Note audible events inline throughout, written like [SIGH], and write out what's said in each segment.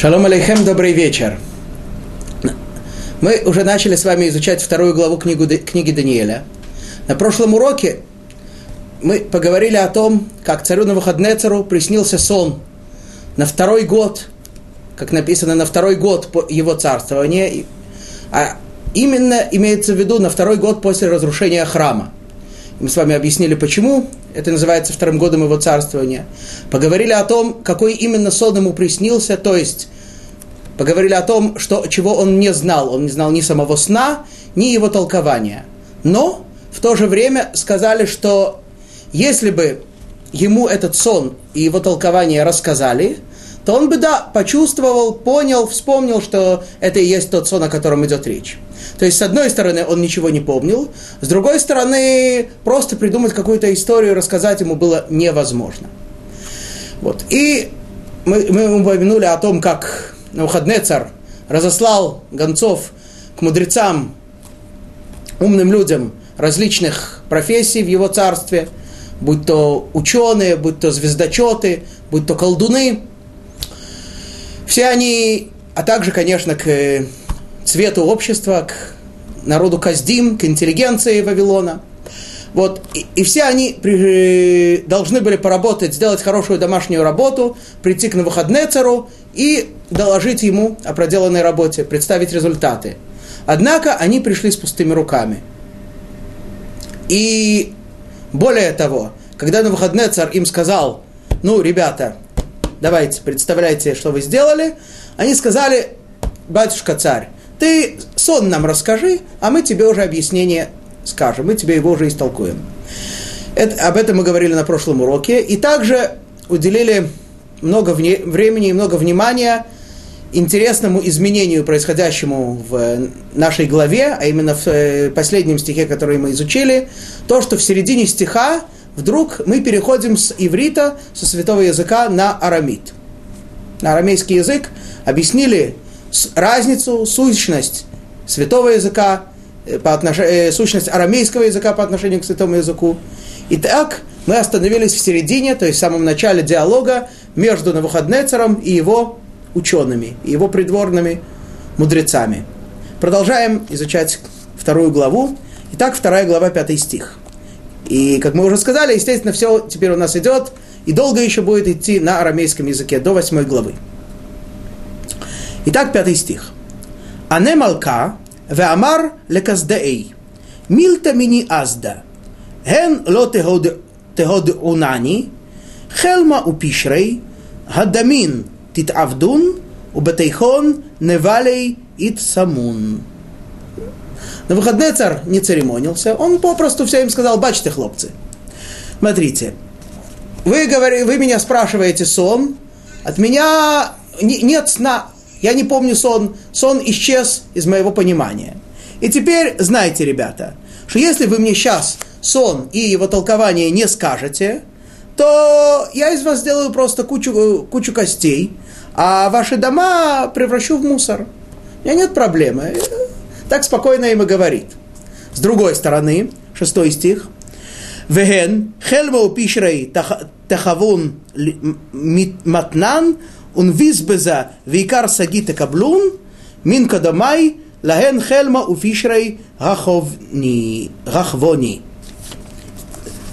Шалом алейхем, добрый вечер. Мы уже начали с вами изучать вторую главу книгу, книги Даниэля. На прошлом уроке мы поговорили о том, как царю Навуходнецеру приснился сон на второй год, как написано, на второй год его царствования, а именно имеется в виду на второй год после разрушения храма. Мы с вами объяснили, почему это называется вторым годом его царствования. Поговорили о том, какой именно сон ему приснился, то есть поговорили о том, что, чего он не знал. Он не знал ни самого сна, ни его толкования. Но в то же время сказали, что если бы ему этот сон и его толкование рассказали, то он бы, да, почувствовал, понял, вспомнил, что это и есть тот сон, о котором идет речь. То есть, с одной стороны, он ничего не помнил, с другой стороны, просто придумать какую-то историю, рассказать ему было невозможно. Вот. И мы, мы упомянули о том, как Навуходнецар разослал гонцов к мудрецам, умным людям различных профессий в его царстве, будь то ученые, будь то звездочеты, будь то колдуны. Все они, а также, конечно, к цвету общества, к народу Каздим, к интеллигенции Вавилона. Вот, и, и все они при, должны были поработать, сделать хорошую домашнюю работу, прийти к Навуходнецеру и доложить ему о проделанной работе, представить результаты. Однако они пришли с пустыми руками. И более того, когда Навуходнецер им сказал, ну, ребята, давайте, представляйте, что вы сделали, они сказали, батюшка царь, ты сон нам расскажи, а мы тебе уже объяснение скажем, мы тебе его уже истолкуем. Это, об этом мы говорили на прошлом уроке. И также уделили много вне, времени и много внимания интересному изменению, происходящему в нашей главе, а именно в э, последнем стихе, который мы изучили, то, что в середине стиха вдруг мы переходим с иврита, со святого языка, на арамит. На арамейский язык объяснили разницу, сущность святого языка, э, по отнош... Э, сущность арамейского языка по отношению к святому языку. Итак, мы остановились в середине, то есть в самом начале диалога между Навуходнецером и его учеными, и его придворными мудрецами. Продолжаем изучать вторую главу. Итак, вторая глава, пятый стих. И, как мы уже сказали, естественно, все теперь у нас идет, и долго еще будет идти на арамейском языке, до восьмой главы. Итак, пятый стих. Ане малка веамар леказдеэй. Милта мини азда. Ген ло тегод унани. Хелма упишрей. Гадамин титавдун. Убатейхон невалей итсамун. На выходные царь не церемонился. Он попросту все им сказал, «Бачьте, хлопцы. Смотрите, вы, говори, вы меня спрашиваете сон. От меня нет сна я не помню сон. Сон исчез из моего понимания. И теперь знайте, ребята, что если вы мне сейчас сон и его толкование не скажете, то я из вас сделаю просто кучу, кучу костей, а ваши дома превращу в мусор. У меня нет проблемы. Так спокойно им и говорит. С другой стороны, шестой стих. Веген хелмау пишрей тахавун матнан ונביזבזה ועיקר שגיא תקבלון, מן קדמי להן חלמה ופישרי рахвони.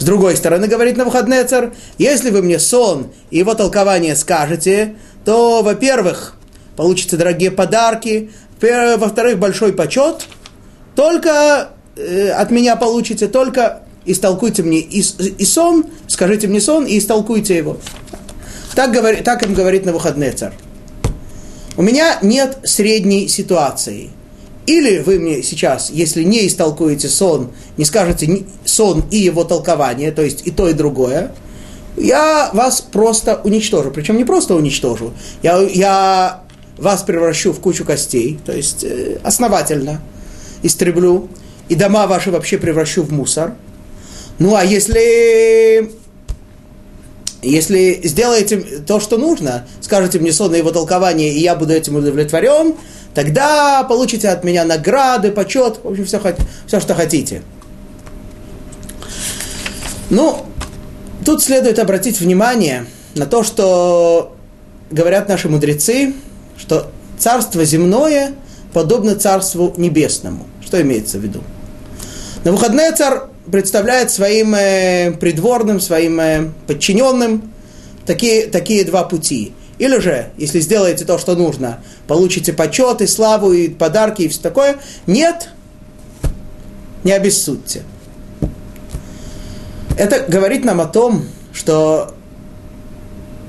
С другой стороны, говорит Навуходнецер, если вы мне сон и его толкование скажете, то, во-первых, получите дорогие подарки, во-вторых, большой почет, только э, от меня получите, только истолкуйте мне и, и сон, скажите мне сон и истолкуйте его. Так, говорит, так им говорит царь. У меня нет средней ситуации. Или вы мне сейчас, если не истолкуете сон, не скажете сон и его толкование, то есть и то, и другое, я вас просто уничтожу. Причем не просто уничтожу, я, я вас превращу в кучу костей, то есть э, основательно истреблю, и дома ваши вообще превращу в мусор. Ну а если если сделаете то, что нужно, скажете мне сон его толкование, и я буду этим удовлетворен, тогда получите от меня награды, почет, в общем, все, все что хотите. Ну, тут следует обратить внимание на то, что говорят наши мудрецы, что царство земное подобно царству небесному. Что имеется в виду? На выходные царь представляет своим э, придворным, своим э, подчиненным такие, такие два пути. Или же, если сделаете то, что нужно, получите почет и славу, и подарки, и все такое. Нет, не обессудьте. Это говорит нам о том, что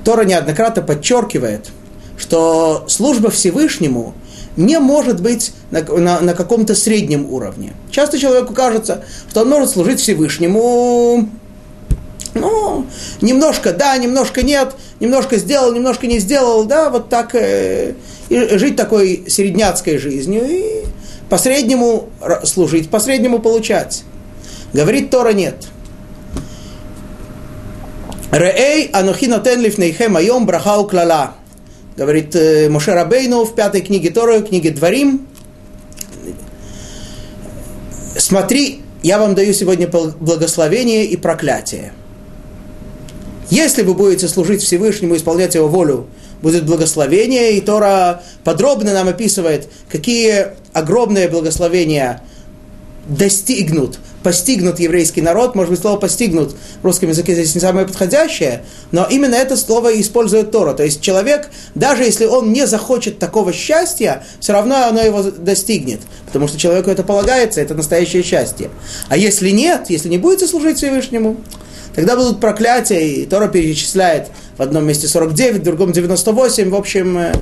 Тора неоднократно подчеркивает, что служба Всевышнему не может быть на, на, на каком-то среднем уровне. Часто человеку кажется, что он может служить Всевышнему, ну, немножко да, немножко нет, немножко сделал, немножко не сделал, да, вот так э, и жить такой середняцкой жизнью и по среднему служить, по среднему получать. Говорит Тора нет. Реэй анухина тенлиф нейхем айом брахау клала. Говорит э, Моше Рабейну в пятой книге Торы, книге Дворим. Смотри, я вам даю сегодня благословение и проклятие. Если вы будете служить Всевышнему, исполнять Его волю, будет благословение, и Тора подробно нам описывает, какие огромные благословения достигнут, постигнут еврейский народ. Может быть, слово постигнут в русском языке здесь не самое подходящее, но именно это слово использует Тора. То есть человек, даже если он не захочет такого счастья, все равно оно его достигнет. Потому что человеку это полагается, это настоящее счастье. А если нет, если не будете служить Всевышнему, Тогда будут проклятия, и Тора перечисляет в одном месте 49, в другом 98, в общем, э,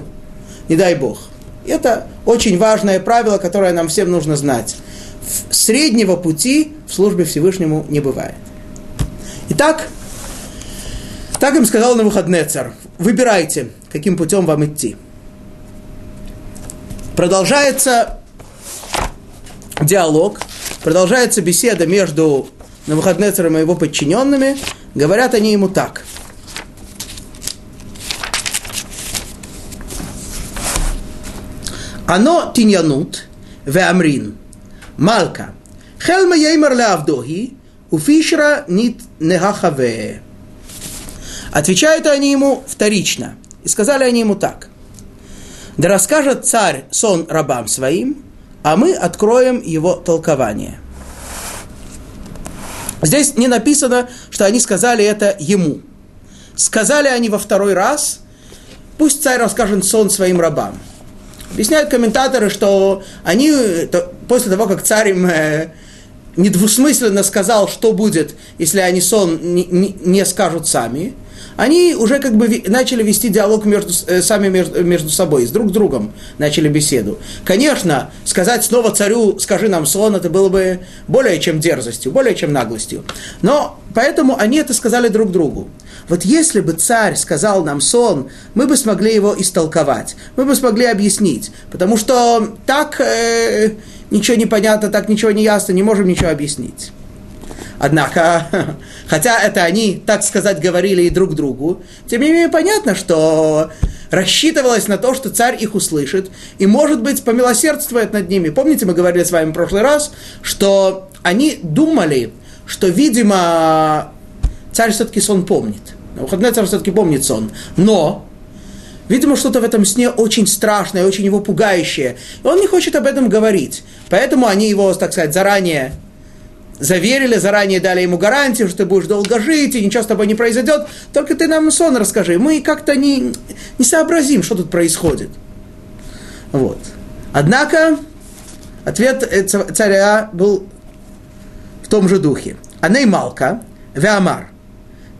не дай Бог. Это очень важное правило, которое нам всем нужно знать. Среднего пути в службе Всевышнему не бывает. Итак, так им сказал на выходные царь. Выбирайте, каким путем вам идти. Продолжается диалог, продолжается беседа между на выходные царем и его подчиненными, говорят они ему так. Оно тиньянут в Малка. Хелма еймар лавдохи, у фишера нит нехахаве. Отвечают они ему вторично. И сказали они ему так. Да расскажет царь сон рабам своим, а мы откроем его толкование. Здесь не написано, что они сказали это ему. Сказали они во второй раз, пусть царь расскажет сон своим рабам. Объясняют комментаторы, что они, то, после того, как царь им э, недвусмысленно сказал, что будет, если они сон не, не, не скажут сами, они уже как бы начали вести диалог между, э, сами между, между собой, с друг другом начали беседу. Конечно, сказать снова царю, скажи нам сон, это было бы более чем дерзостью, более чем наглостью. Но поэтому они это сказали друг другу. Вот если бы царь сказал нам сон, мы бы смогли его истолковать, мы бы смогли объяснить, потому что так э, ничего не понятно, так ничего не ясно, не можем ничего объяснить. Однако, [LAUGHS] хотя это они, так сказать, говорили и друг другу, тем не менее понятно, что рассчитывалось на то, что царь их услышит и, может быть, помилосердствует над ними. Помните, мы говорили с вами в прошлый раз, что они думали, что, видимо, царь все-таки сон помнит. Выходной царь все-таки помнит сон. Но, видимо, что-то в этом сне очень страшное, очень его пугающее. И он не хочет об этом говорить. Поэтому они его, так сказать, заранее заверили, заранее дали ему гарантию, что ты будешь долго жить, и ничего с тобой не произойдет, только ты нам сон расскажи. Мы как-то не, не сообразим, что тут происходит. Вот. Однако, ответ э, царя был в том же духе. Аней Веамар.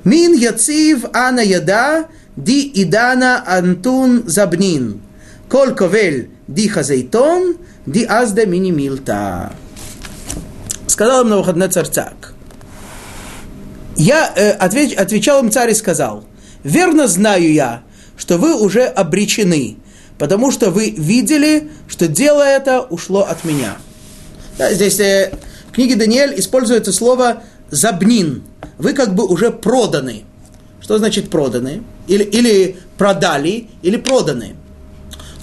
Мин яцив ана яда ди идана антун забнин. Коль ди хазейтон ди азда мини милта. Сказал им на выходные царь так. Я э, отвеч, отвечал им царь и сказал, верно знаю я, что вы уже обречены, потому что вы видели, что дело это ушло от меня. Да, здесь э, в книге Даниэль используется слово «забнин». Вы как бы уже проданы. Что значит проданы? Или, или продали, или проданы.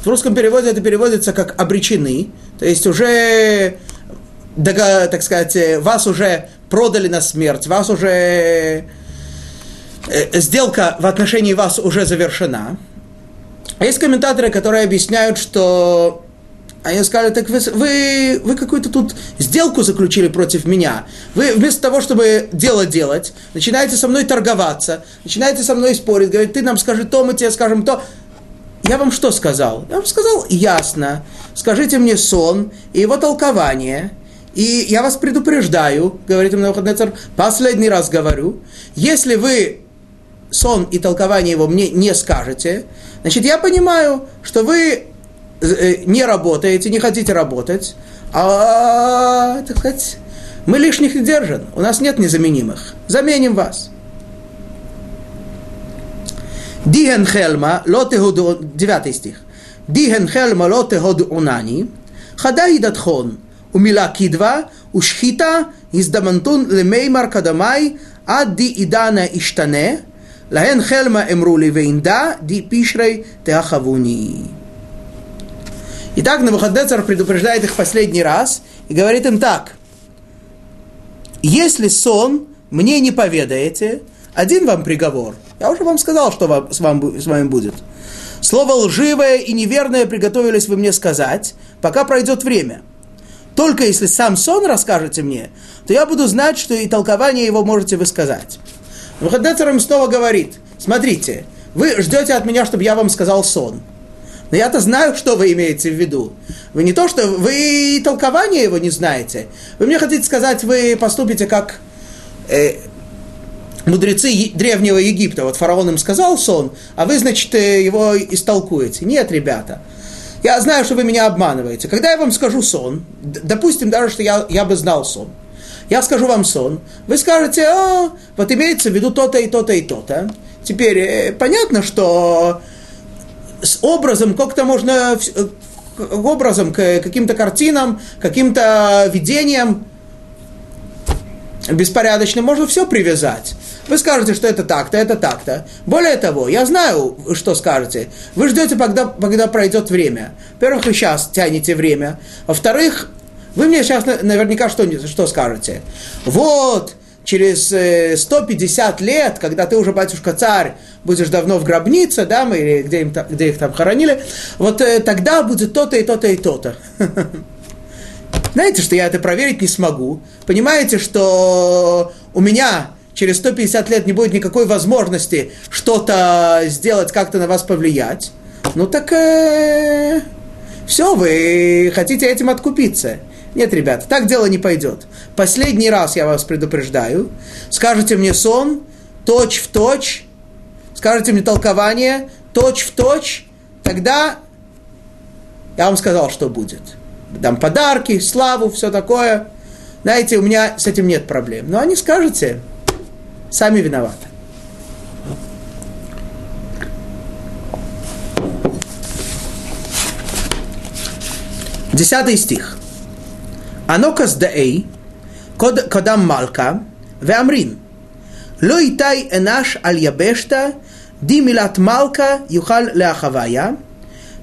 В русском переводе это переводится как обречены, то есть уже так сказать, э, вас уже продали на смерть, вас уже э, сделка в отношении вас уже завершена. А есть комментаторы, которые объясняют, что они сказали, так вы, вы, вы какую-то тут сделку заключили против меня. Вы вместо того, чтобы дело делать, начинаете со мной торговаться, начинаете со мной спорить, говорить, ты нам скажи то, мы тебе скажем то. Я вам что сказал? Я вам сказал ясно. Скажите мне сон и его толкование. И я вас предупреждаю, говорит им Навуходнецар, последний раз говорю, если вы сон и толкование его мне не скажете, значит, я понимаю, что вы э, не работаете, не хотите работать, а, так сказать, мы лишних не держим, у нас нет незаменимых, заменим вас. Диген хелма, лоте девятый стих. Диген хелма, лоте унани, хадай датхон, умила кидва, ушхита, издамантун лемеймар кадамай, ад ди идана иштане, Лаэн хельма эмрули вейнда ди пишрей теахавуни. Итак, Навуходнецар предупреждает их последний раз и говорит им так. Если сон мне не поведаете, один вам приговор. Я уже вам сказал, что вам, с, вам, с вами будет. Слово лживое и неверное приготовились вы мне сказать, пока пройдет время. Только если сам сон расскажете мне, то я буду знать, что и толкование его можете вы сказать. Выходнецер им снова говорит, смотрите, вы ждете от меня, чтобы я вам сказал сон. Но я-то знаю, что вы имеете в виду. Вы не то, что вы толкование его не знаете. Вы мне хотите сказать, вы поступите как э, мудрецы Древнего Египта. Вот фараон им сказал сон, а вы, значит, э, его истолкуете. Нет, ребята. Я знаю, что вы меня обманываете. Когда я вам скажу сон, допустим даже, что я, я бы знал сон, я скажу вам сон, вы скажете, а, вот имеется в виду то-то и то-то и то-то. Теперь э, понятно, что с образом как-то можно, э, образом к каким-то картинам, каким-то видениям беспорядочным можно все привязать. Вы скажете, что это так-то, это так-то. Более того, я знаю, что скажете. Вы ждете, когда, когда пройдет время. Во-первых, вы сейчас тянете время. Во-вторых, вы мне сейчас наверняка что, что скажете? Вот, через 150 э, лет, когда ты уже, батюшка царь, будешь давно в гробнице, да, мы, или где, им, где их там хоронили, вот э, тогда будет то-то и то-то и то-то. [LAUGHS] Знаете, что я это проверить не смогу. Понимаете, что у меня через 150 лет не будет никакой возможности что-то сделать, как-то на вас повлиять. Ну так э, все, вы хотите этим откупиться. Нет, ребята, так дело не пойдет. Последний раз я вас предупреждаю. Скажете мне сон, точь в точь, скажете мне толкование, точь в точь, тогда я вам сказал, что будет. Дам подарки, славу, все такое. Знаете, у меня с этим нет проблем. Но они скажете, сами виноваты. Десятый стих. אנוקס דאי, קודם מלכה, ואמרין, לא איתי אנש על יבשתא, די מילת מלכה יוכל להחוויה,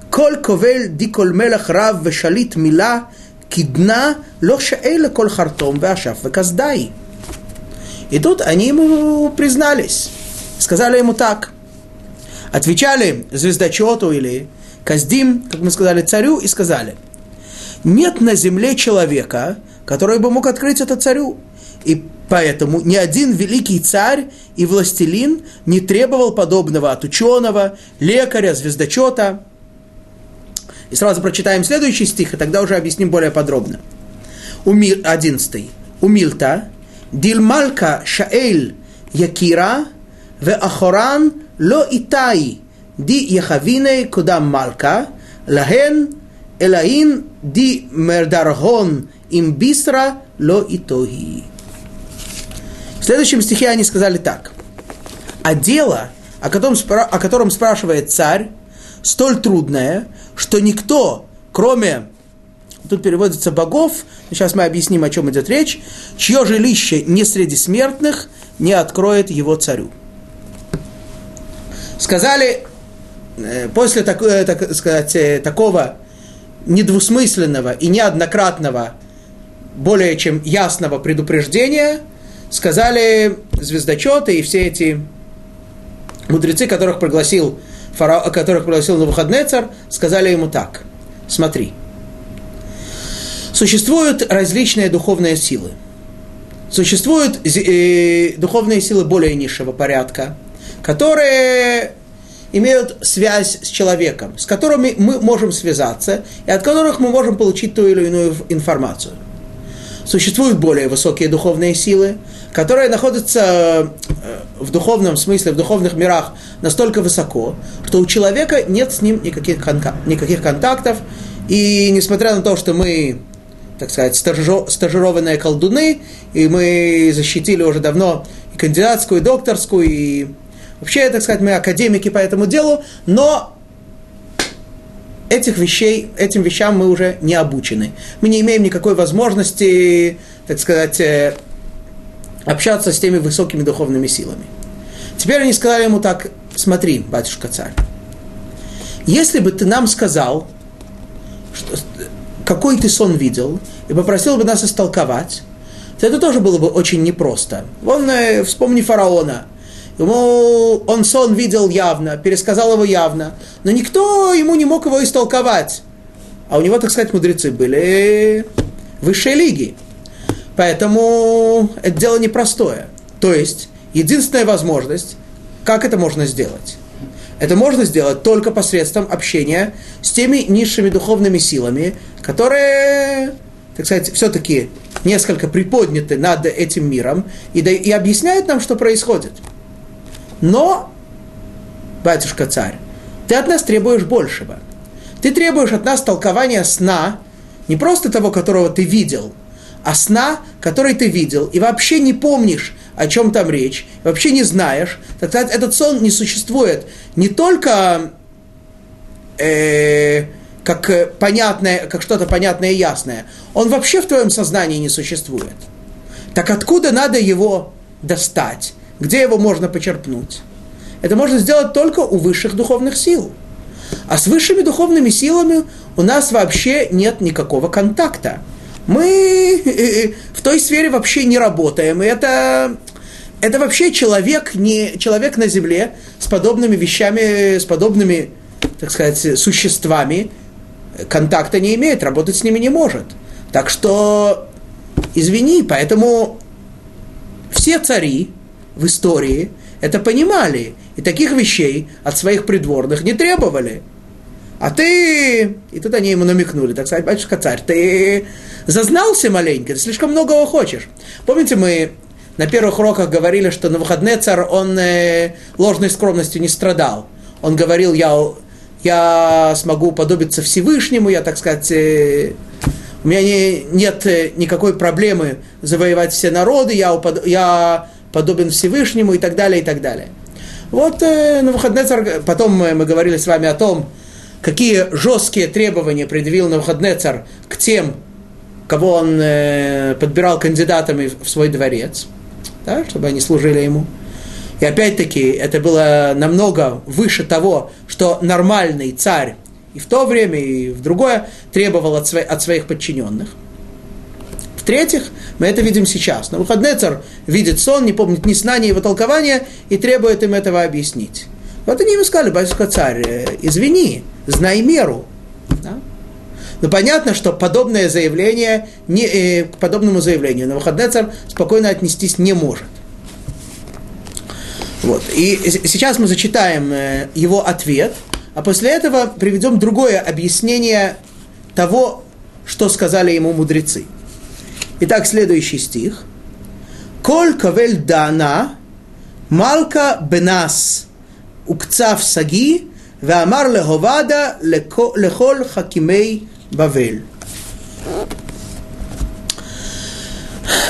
כל כובל די כל מלך רב ושליט מילה, кидна לא шаэ כל хартом вашав веказдай. И тут они ему признались, сказали ему так. Отвечали звездочету или Каздим, как мы сказали, царю, и сказали – нет на земле человека, который бы мог открыть это царю. И поэтому ни один великий царь и властелин не требовал подобного от ученого, лекаря, звездочета. И сразу прочитаем следующий стих, и тогда уже объясним более подробно. Одиннадцатый. Умилта, шаэль якира, ве ахоран ло итай, ди яхавиней кудам малька, лахен Элаин ди мердаргон им бистра ло итоги. В следующем стихе они сказали так. А дело, о котором, о котором спрашивает царь, столь трудное, что никто, кроме, тут переводится богов, сейчас мы объясним, о чем идет речь, чье жилище не среди смертных, не откроет его царю. Сказали, э, после так, э, так сказать, э, такого недвусмысленного и неоднократного, более чем ясного предупреждения, сказали звездочеты и все эти мудрецы, которых пригласил фараон, которых пригласил на выходный царь, сказали ему так. Смотри, существуют различные духовные силы. Существуют э, духовные силы более низшего порядка, которые имеют связь с человеком, с которыми мы можем связаться и от которых мы можем получить ту или иную информацию. Существуют более высокие духовные силы, которые находятся э, в духовном смысле, в духовных мирах настолько высоко, что у человека нет с ним никаких, никаких контактов, и несмотря на то, что мы, так сказать, стажированные колдуны, и мы защитили уже давно и кандидатскую, и докторскую, и Вообще, так сказать, мы академики по этому делу, но этих вещей, этим вещам мы уже не обучены. Мы не имеем никакой возможности, так сказать, э, общаться с теми высокими духовными силами. Теперь они сказали ему так, смотри, батюшка царь, если бы ты нам сказал, что, какой ты сон видел, и попросил бы нас истолковать, то это тоже было бы очень непросто. Вон, э, вспомни фараона – Ему он сон видел явно, пересказал его явно, но никто ему не мог его истолковать. А у него, так сказать, мудрецы были высшей лиги. Поэтому это дело непростое. То есть, единственная возможность, как это можно сделать? Это можно сделать только посредством общения с теми низшими духовными силами, которые, так сказать, все-таки несколько приподняты над этим миром и, да, и объясняют нам, что происходит. Но, батюшка царь, ты от нас требуешь большего. Ты требуешь от нас толкования сна, не просто того, которого ты видел, а сна, который ты видел, и вообще не помнишь, о чем там речь, вообще не знаешь, тогда этот сон не существует не только э, как понятное, как что-то понятное и ясное, он вообще в твоем сознании не существует. Так откуда надо его достать? Где его можно почерпнуть? Это можно сделать только у высших духовных сил. А с высшими духовными силами у нас вообще нет никакого контакта. Мы э, э, в той сфере вообще не работаем. И это, это вообще человек, не, человек на земле с подобными вещами, с подобными, так сказать, существами контакта не имеет, работать с ними не может. Так что, извини, поэтому все цари, в истории это понимали. И таких вещей от своих придворных не требовали. А ты... И тут они ему намекнули, так сказать, батюшка царь, ты зазнался маленько, ты слишком многого хочешь. Помните, мы на первых уроках говорили, что на выходные царь, он э, ложной скромностью не страдал. Он говорил, я, я смогу подобиться Всевышнему, я, так сказать, э, у меня не, нет э, никакой проблемы завоевать все народы, я, упад, я подобен Всевышнему и так далее, и так далее. Вот э, на выходные царь, потом мы, мы говорили с вами о том, какие жесткие требования предъявил Навуходнецар к тем, кого он э, подбирал кандидатами в свой дворец, да, чтобы они служили ему. И опять-таки это было намного выше того, что нормальный царь и в то время, и в другое требовал от, своих, от своих подчиненных. В-третьих, мы это видим сейчас. На выходный царь видит сон, не помнит ни сна, ни его толкования и требует им этого объяснить. Вот они ему сказали, батюшка царь, э, извини, знай меру. Да? Но понятно, что подобное заявление, не, э, к подобному заявлению на выходный царь спокойно отнестись не может. Вот. И сейчас мы зачитаем э, его ответ, а после этого приведем другое объяснение того, что сказали ему мудрецы. Итак, следующий стих. Коль кавель дана, малка бенас, укцав саги, ואמר להובדה לכל חכימי Бавель.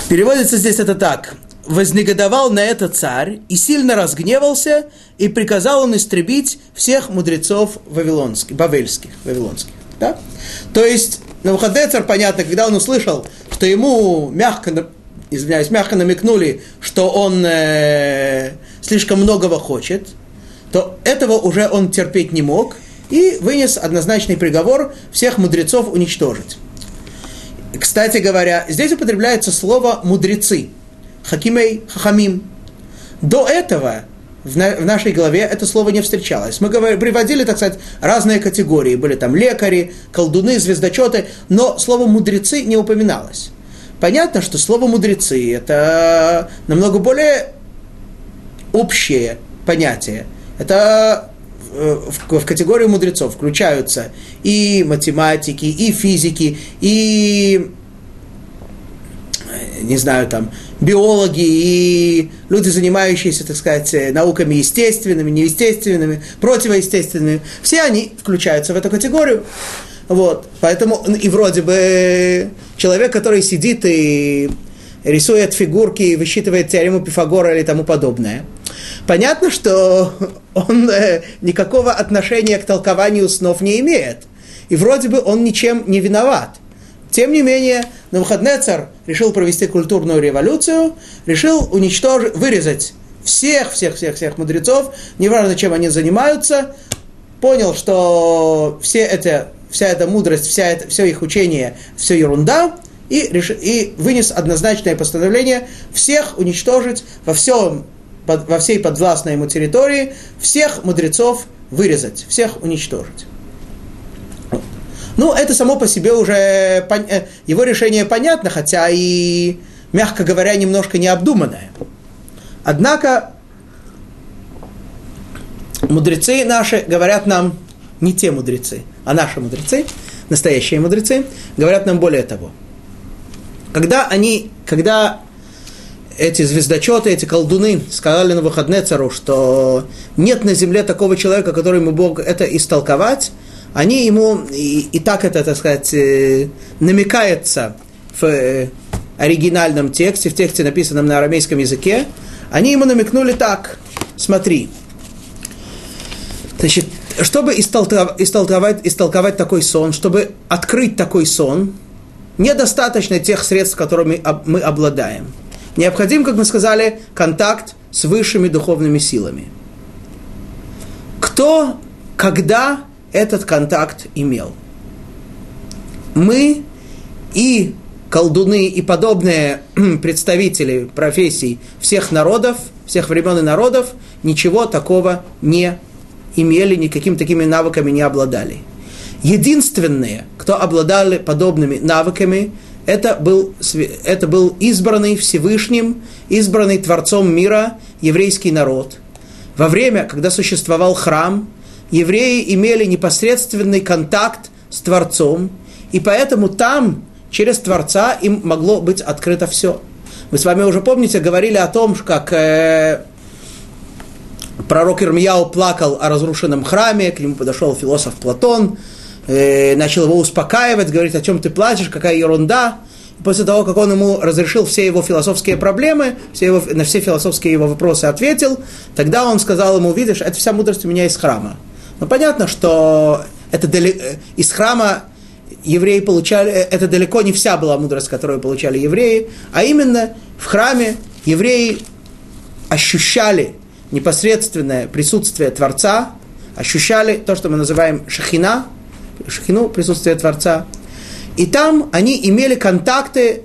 Переводится здесь это так. Вознегодовал на это царь и сильно разгневался, и приказал он истребить всех мудрецов вавилонских, бавельских, вавилонских. Да? То есть, Навуходнецар, понятно, когда он услышал, что ему мягко, извиняюсь, мягко намекнули, что он э, слишком многого хочет, то этого уже он терпеть не мог – и вынес однозначный приговор всех мудрецов уничтожить. Кстати говоря, здесь употребляется слово «мудрецы», хакимей, хахамим. До этого в, на, в нашей голове это слово не встречалось. Мы говорили, приводили, так сказать, разные категории. Были там лекари, колдуны, звездочеты, но слово мудрецы не упоминалось. Понятно, что слово мудрецы это намного более общее понятие. Это в, в категорию мудрецов включаются и математики, и физики, и не знаю, там, биологи и люди, занимающиеся, так сказать, науками естественными, неестественными, противоестественными, все они включаются в эту категорию. Вот. Поэтому и вроде бы человек, который сидит и рисует фигурки и высчитывает теорему Пифагора или тому подобное, понятно, что [LAUGHS] он э, никакого отношения к толкованию снов не имеет. И вроде бы он ничем не виноват. Тем не менее, Навуходнецар решил провести культурную революцию, решил уничтожить, вырезать всех, всех, всех, всех мудрецов, неважно, чем они занимаются, понял, что все это, вся эта мудрость, вся это, все их учение, все ерунда, и, реш, и вынес однозначное постановление всех уничтожить во, всем, во всей подвластной ему территории, всех мудрецов вырезать, всех уничтожить. Ну, это само по себе уже, э, его решение понятно, хотя и, мягко говоря, немножко необдуманное. Однако, мудрецы наши говорят нам, не те мудрецы, а наши мудрецы, настоящие мудрецы, говорят нам более того. Когда они, когда эти звездочеты, эти колдуны сказали на выходные цару, что нет на земле такого человека, который бы мог это истолковать, они ему, и, и так это, так сказать, э, намекается в э, оригинальном тексте, в тексте, написанном на арамейском языке, они ему намекнули так, смотри, значит, чтобы истолковать, истолковать такой сон, чтобы открыть такой сон, недостаточно тех средств, которыми мы обладаем. Необходим, как мы сказали, контакт с высшими духовными силами. Кто, когда этот контакт имел. Мы и колдуны и подобные [CLEARS THROAT] представители профессий всех народов, всех времен и народов ничего такого не имели, никакими такими навыками не обладали. Единственные, кто обладали подобными навыками, это был, это был избранный Всевышним, избранный Творцом мира еврейский народ. Во время, когда существовал храм, евреи имели непосредственный контакт с Творцом, и поэтому там, через Творца, им могло быть открыто все. Мы с вами уже, помните, говорили о том, как э, пророк Ирмияу плакал о разрушенном храме, к нему подошел философ Платон, э, начал его успокаивать, говорить, о чем ты плачешь, какая ерунда. после того, как он ему разрешил все его философские проблемы, все его, на все философские его вопросы ответил, тогда он сказал ему, видишь, это вся мудрость у меня из храма. Но понятно, что это дали... из храма евреи получали, это далеко не вся была мудрость, которую получали евреи, а именно в храме евреи ощущали непосредственное присутствие Творца, ощущали то, что мы называем шахина, шахину, присутствие Творца, и там они имели контакты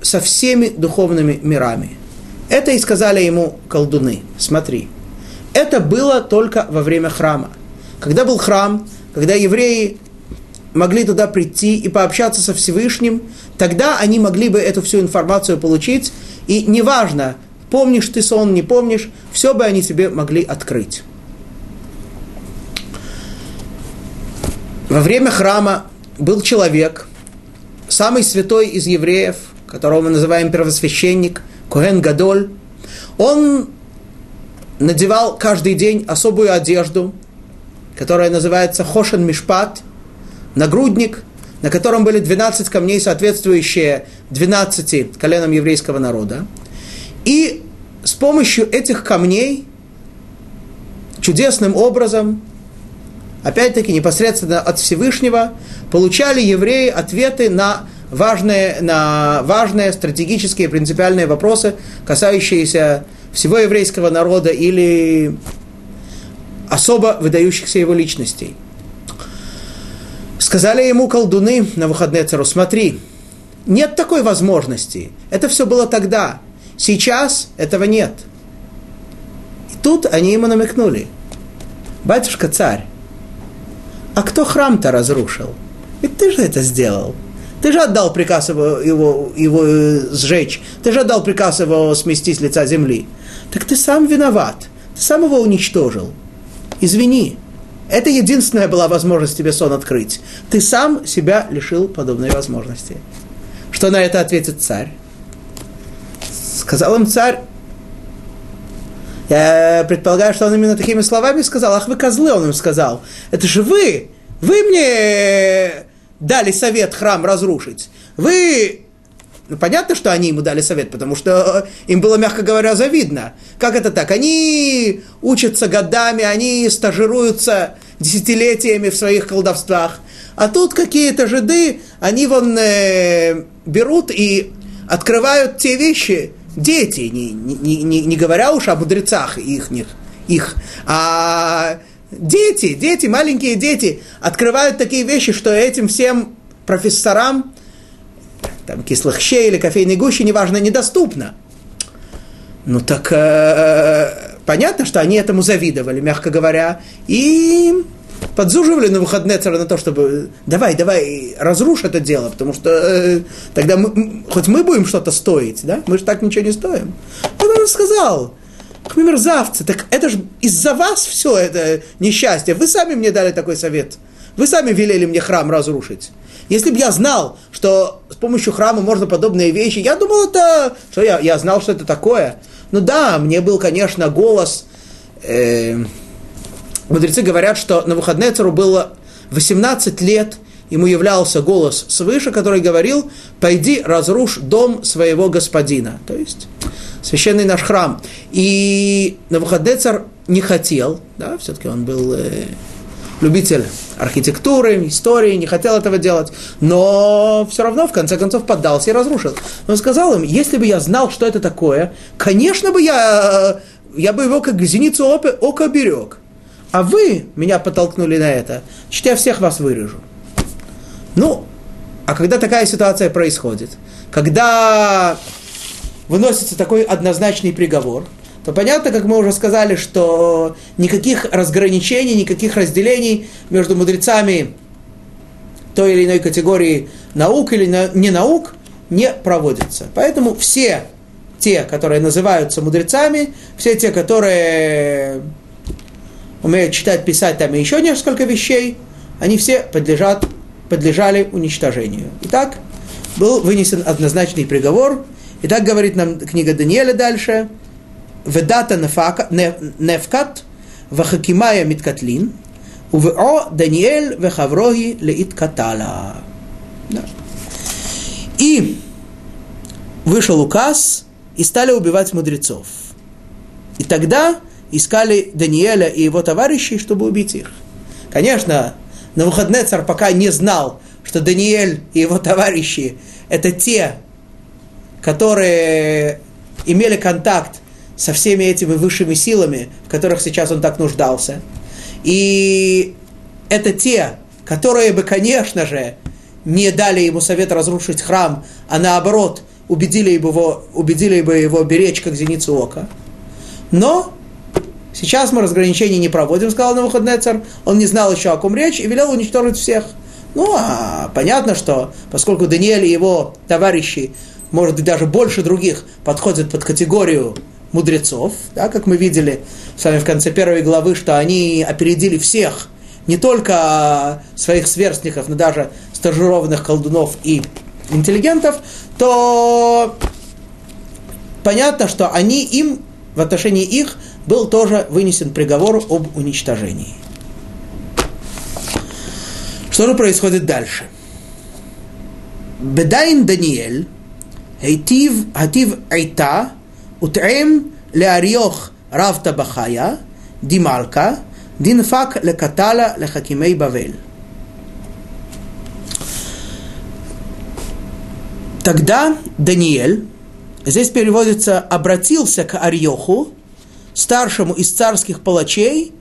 со всеми духовными мирами. Это и сказали ему колдуны. Смотри, это было только во время храма – когда был храм, когда евреи могли туда прийти и пообщаться со Всевышним, тогда они могли бы эту всю информацию получить, и неважно, помнишь ты сон, не помнишь, все бы они себе могли открыть. Во время храма был человек, самый святой из евреев, которого мы называем первосвященник, Коэн Гадоль. Он надевал каждый день особую одежду, которая называется Хошен Мишпат, нагрудник, на котором были 12 камней, соответствующие 12 коленам еврейского народа. И с помощью этих камней чудесным образом, опять-таки непосредственно от Всевышнего, получали евреи ответы на важные, на важные стратегические принципиальные вопросы, касающиеся всего еврейского народа или особо выдающихся его личностей. Сказали ему колдуны на выходные цару, смотри, нет такой возможности. Это все было тогда. Сейчас этого нет. тут они ему намекнули. Батюшка царь, а кто храм-то разрушил? Ведь ты же это сделал. Ты же отдал приказ его, его, его э, сжечь. Ты же отдал приказ его смести с лица земли. Так ты сам виноват. Ты сам его уничтожил. Извини. Это единственная была возможность тебе сон открыть. Ты сам себя лишил подобной возможности. Что на это ответит царь? Сказал им царь, я предполагаю, что он именно такими словами сказал. Ах, вы козлы, он им сказал. Это же вы, вы мне дали совет храм разрушить. Вы ну, понятно, что они ему дали совет, потому что им было, мягко говоря, завидно. Как это так? Они учатся годами, они стажируются десятилетиями в своих колдовствах. А тут какие-то жиды, они вон э, берут и открывают те вещи, дети, не, не, не, не говоря уж о мудрецах их, их, а дети, дети, маленькие дети открывают такие вещи, что этим всем профессорам, там, кислых щей или кофейной гущи, неважно, недоступно. Ну так э, понятно, что они этому завидовали, мягко говоря, и подзуживали на выходные царя на то, чтобы давай, давай, разрушь это дело, потому что э, тогда мы, хоть мы будем что-то стоить, да? Мы же так ничего не стоим. Он же сказал, мерзавцы, так это же из-за вас все это несчастье. Вы сами мне дали такой совет. Вы сами велели мне храм разрушить. Если бы я знал, что с помощью храма можно подобные вещи, я думал, это... Что я, я знал, что это такое. Ну да, мне был, конечно, голос... Э, Мудрецы говорят, что на выходные цару было 18 лет, ему являлся голос свыше, который говорил, пойди разрушь дом своего господина. То есть священный наш храм. И Навуходнецар не хотел, да, все-таки он был э, любитель архитектуры, истории, не хотел этого делать, но все равно, в конце концов, поддался и разрушил. Он сказал им, если бы я знал, что это такое, конечно бы я, э, я бы его как зеницу ока, берег а вы меня подтолкнули на это, значит, я всех вас вырежу. Ну, а когда такая ситуация происходит, когда выносится такой однозначный приговор, то понятно, как мы уже сказали, что никаких разграничений, никаких разделений между мудрецами той или иной категории наук или не наук не проводится. Поэтому все те, которые называются мудрецами, все те, которые умеют читать, писать там и еще несколько вещей, они все подлежат, подлежали уничтожению. Итак, был вынесен однозначный приговор. И так говорит нам книга Даниэля дальше. Ведата нефкат, вахакимая миткатлин, увео Даниэль вехавроги леит катала. И вышел указ, и стали убивать мудрецов. И тогда искали Даниэля и его товарищей, чтобы убить их. Конечно, на выходные царь пока не знал, что Даниэль и его товарищи – это те, которые имели контакт со всеми этими высшими силами, в которых сейчас он так нуждался. И это те, которые бы, конечно же, не дали ему совет разрушить храм, а наоборот, убедили бы его, убедили бы его беречь как зеницу ока. Но Сейчас мы разграничений не проводим, сказал на выходный царь. Он не знал еще, о ком речь, и велел уничтожить всех. Ну, а понятно, что поскольку Даниэль и его товарищи, может быть, даже больше других, подходят под категорию мудрецов, да, как мы видели с вами в конце первой главы, что они опередили всех, не только своих сверстников, но даже стажированных колдунов и интеллигентов, то понятно, что они им, в отношении их, был тоже вынесен приговор об уничтожении. Что же происходит дальше? Бедайн Даниэль, Хейтив Хатив Айта, Утрем Леариох Рав Табахая, Дималка, Динфак Лекатала Лехакимей Бавель. Тогда Даниэль, здесь переводится, обратился к Ариоху, старшему из царских палачей,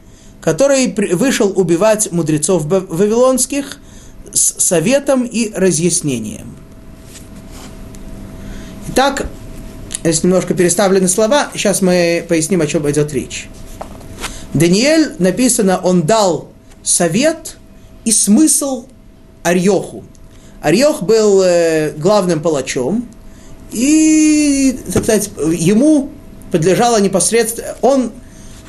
который вышел убивать мудрецов вавилонских с советом и разъяснением. Итак, здесь немножко переставлены слова, сейчас мы поясним, о чем идет речь. Даниэль написано, он дал совет и смысл Арьоху. Арьох был э, главным палачом, и, так сказать, ему подлежало непосредственно, он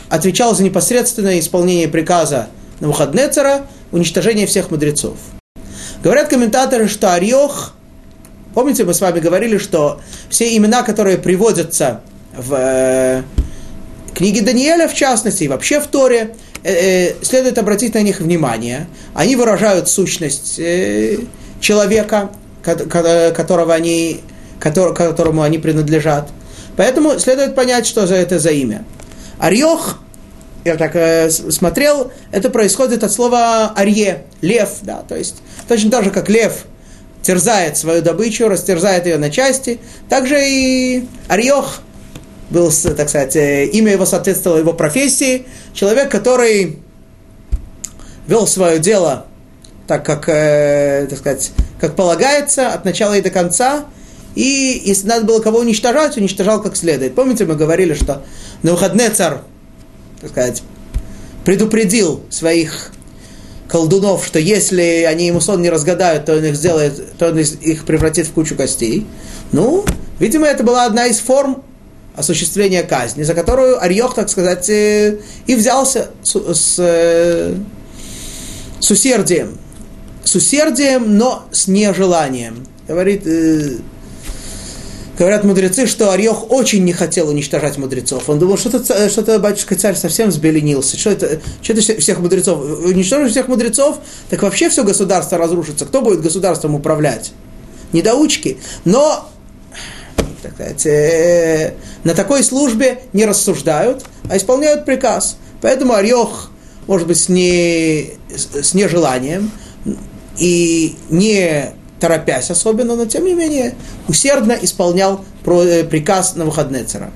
отвечал за непосредственное исполнение приказа Навуходнецера, уничтожение всех мудрецов. Говорят комментаторы, что Арьох, помните, мы с вами говорили, что все имена, которые приводятся в э, книге Даниэля, в частности, и вообще в Торе, э, э, следует обратить на них внимание. Они выражают сущность э, человека, которого они, которому они принадлежат. Поэтому следует понять, что за это за имя. Арьох, я так э, смотрел, это происходит от слова арье, лев, да, то есть точно так же, как лев терзает свою добычу, растерзает ее на части, также и арьох был, так сказать, э, имя его соответствовало его профессии, человек, который вел свое дело так, как, э, так сказать, как полагается, от начала и до конца, и если надо было кого уничтожать, уничтожал как следует. Помните, мы говорили, что на выходные царь, так сказать, предупредил своих колдунов, что если они ему сон не разгадают, то он их сделает, то он их превратит в кучу костей. Ну, видимо, это была одна из форм осуществления казни, за которую Арьох, так сказать, э, и взялся с, с, э, с усердием. С усердием, но с нежеланием. Говорит, э, говорят мудрецы, что Арьох очень не хотел уничтожать мудрецов. Он думал, что-то, что-то батюшка царь совсем взбеленился. Что это, что это всех мудрецов? Уничтожить всех мудрецов, так вообще все государство разрушится. Кто будет государством управлять? Недоучки. Но так сказать, э, на такой службе не рассуждают, а исполняют приказ. Поэтому Арьох, может быть, с, не, с нежеланием и не торопясь особенно, но тем не менее усердно исполнял э, приказ на выходные цара.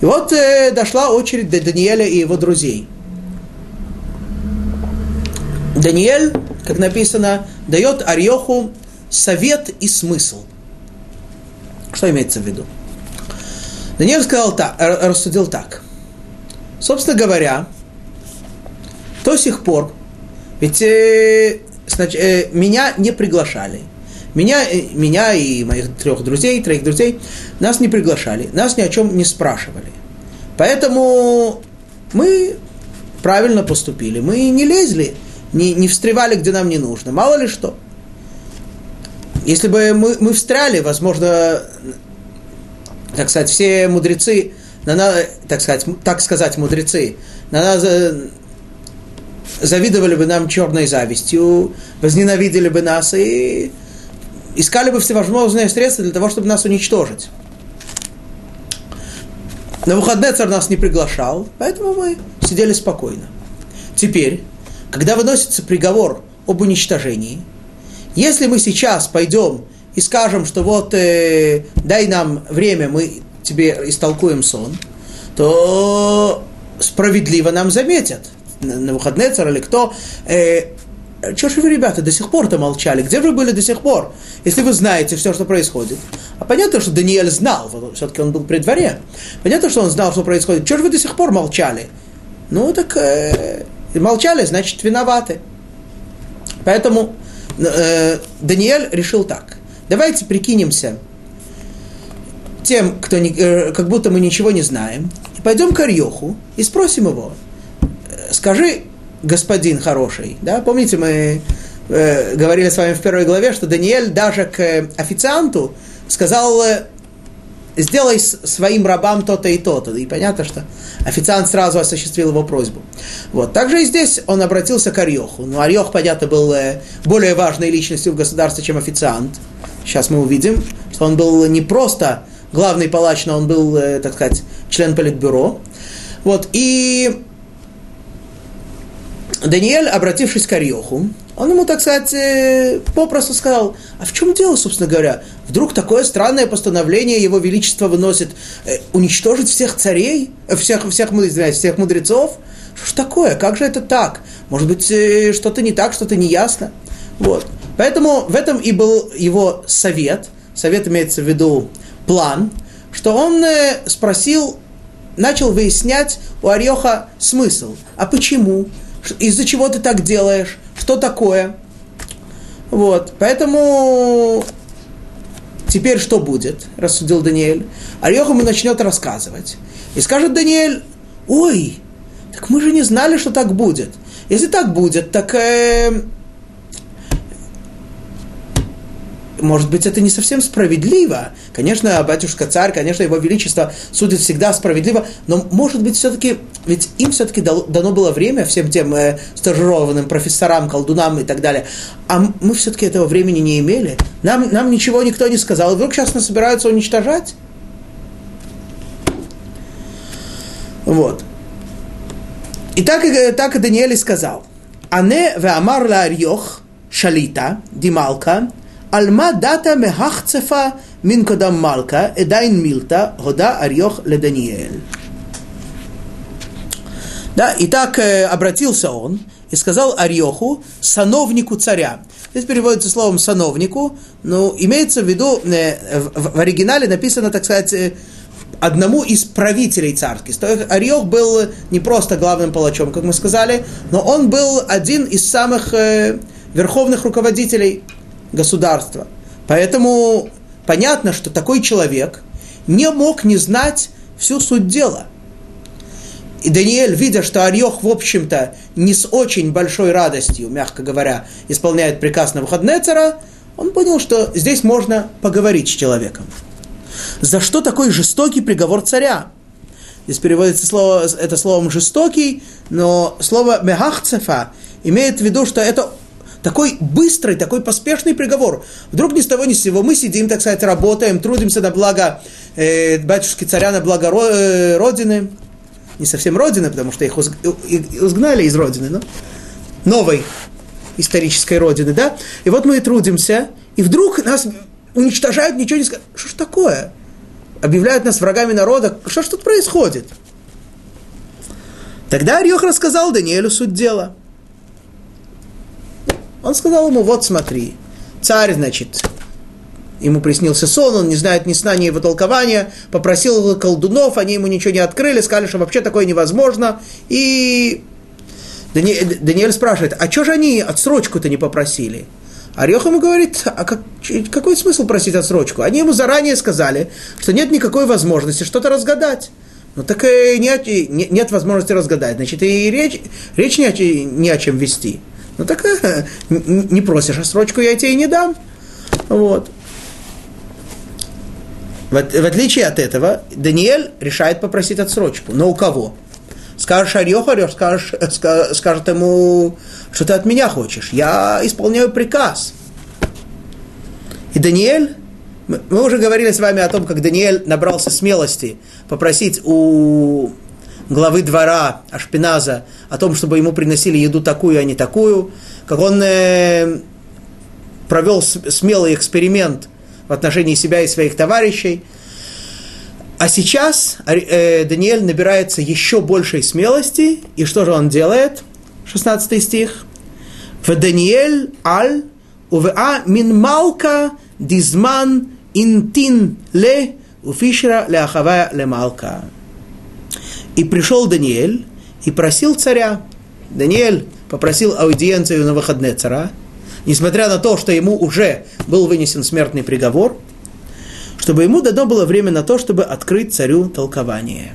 И вот э, дошла очередь до Даниэля и его друзей. Даниэль, как написано, дает Арьоху совет и смысл – что имеется в виду? Даниил сказал так, рассудил так. Собственно говоря, до сих пор, ведь э, значит, э, меня не приглашали. Меня, э, меня и моих трех друзей, троих друзей, нас не приглашали, нас ни о чем не спрашивали. Поэтому мы правильно поступили. Мы не лезли, не, не встревали, где нам не нужно. Мало ли что. Если бы мы, мы встряли, возможно, так сказать, все мудрецы, так сказать, так сказать, мудрецы, на нас э, завидовали бы нам черной завистью, возненавидели бы нас и искали бы всевозможные средства для того, чтобы нас уничтожить. На выходные царь нас не приглашал, поэтому мы сидели спокойно. Теперь, когда выносится приговор об уничтожении – если мы сейчас пойдем и скажем, что вот э, дай нам время, мы тебе истолкуем сон, то справедливо нам заметят. На, выходные царь или кто. Э, что же вы, ребята, до сих пор-то молчали? Где вы были до сих пор? Если вы знаете все, что происходит. А понятно, что Даниэль знал, все-таки он был при дворе. Понятно, что он знал, что происходит. Чего же вы до сих пор молчали? Ну, так э, молчали, значит, виноваты. Поэтому э, Даниэль решил так. Давайте прикинемся тем, кто не, э, как будто мы ничего не знаем, и пойдем к Арьоху и спросим его, скажи, господин хороший, да, помните, мы э, говорили с вами в первой главе, что Даниэль даже к официанту сказал, э, сделай своим рабам то-то и то-то. И понятно, что официант сразу осуществил его просьбу. Вот. Также и здесь он обратился к Арьоху. Но Арьох, понятно, был э, более важной личностью в государстве, чем официант. Сейчас мы увидим, что он был не просто главный палач, но он был, э, так сказать, член политбюро. Вот. И Даниэль, обратившись к Арьоху, он ему, так сказать, э, попросту сказал, а в чем дело, собственно говоря? Вдруг такое странное постановление Его Величество выносит э, уничтожить всех царей, э, всех, всех, извиняюсь, всех мудрецов? Что ж такое? Как же это так? Может быть, что-то не так, что-то не ясно? Вот. Поэтому в этом и был его совет. Совет имеется в виду план, что он спросил начал выяснять у Арьеха смысл. А почему? Из-за чего ты так делаешь? Что такое? Вот, поэтому теперь что будет, рассудил Даниэль. Арьеха ему начнет рассказывать. И скажет Даниэль, ой, так мы же не знали, что так будет. Если так будет, так э, может быть, это не совсем справедливо. Конечно, батюшка царь, конечно, его величество судит всегда справедливо, но, может быть, все-таки, ведь им все-таки дано было время, всем тем э, стажированным профессорам, колдунам и так далее, а мы все-таки этого времени не имели. Нам, нам ничего никто не сказал, вдруг сейчас нас собираются уничтожать. Вот. И так, так и Даниэль сказал. Ане веамар ла шалита, дималка, Альма дата мехахцефа мин кодам малка, эдайн милта, года арьох леданиэль. Да, и так э, обратился он и сказал Арьоху, сановнику царя. Здесь переводится словом сановнику, но имеется в виду, э, в, в оригинале написано, так сказать, э, одному из правителей царских. То есть Арьох был не просто главным палачом, как мы сказали, но он был один из самых э, верховных руководителей государства. Поэтому понятно, что такой человек не мог не знать всю суть дела. И Даниэль, видя, что Арьох, в общем-то, не с очень большой радостью, мягко говоря, исполняет приказ на Навуходнецера, он понял, что здесь можно поговорить с человеком. За что такой жестокий приговор царя? Здесь переводится слово, это словом «жестокий», но слово «мехахцефа» имеет в виду, что это такой быстрый, такой поспешный приговор. Вдруг ни с того ни с сего мы сидим, так сказать, работаем, трудимся на благо э, батюшки царя, на благо э, Родины. Не совсем Родины, потому что их изгнали из Родины, но новой исторической Родины, да? И вот мы и трудимся, и вдруг нас уничтожают, ничего не сказать. Что ж такое? Объявляют нас врагами народа. Что ж тут происходит? Тогда Арьох рассказал Даниэлю суть дела – он сказал ему, вот смотри, царь, значит, ему приснился сон, он не знает ни сна, ни его толкования, попросил колдунов, они ему ничего не открыли, сказали, что вообще такое невозможно, и Даниэль, Даниэль спрашивает, а что же они отсрочку-то не попросили? Орех ему говорит, а как, какой смысл просить отсрочку? Они ему заранее сказали, что нет никакой возможности что-то разгадать. Ну так и нет, нет возможности разгадать, значит и речь, речь не, о, не о чем вести. Ну так э, не просишь отсрочку, я тебе и не дам. Вот. В, отличие от этого, Даниэль решает попросить отсрочку. Но у кого? Скажешь Арьох скажешь, скажет ему, что ты от меня хочешь. Я исполняю приказ. И Даниэль, мы уже говорили с вами о том, как Даниэль набрался смелости попросить у главы двора Ашпиназа о том, чтобы ему приносили еду такую, а не такую, как он э, провел смелый эксперимент в отношении себя и своих товарищей. А сейчас э, Даниэль набирается еще большей смелости, и что же он делает? 16 стих. В Даниэль аль увеа мин малка дизман интин ле уфишера ле ахавая ле малка. И пришел Даниэль и просил царя. Даниэль попросил аудиенцию на выходные цара, несмотря на то, что ему уже был вынесен смертный приговор, чтобы ему дано было время на то, чтобы открыть царю толкование.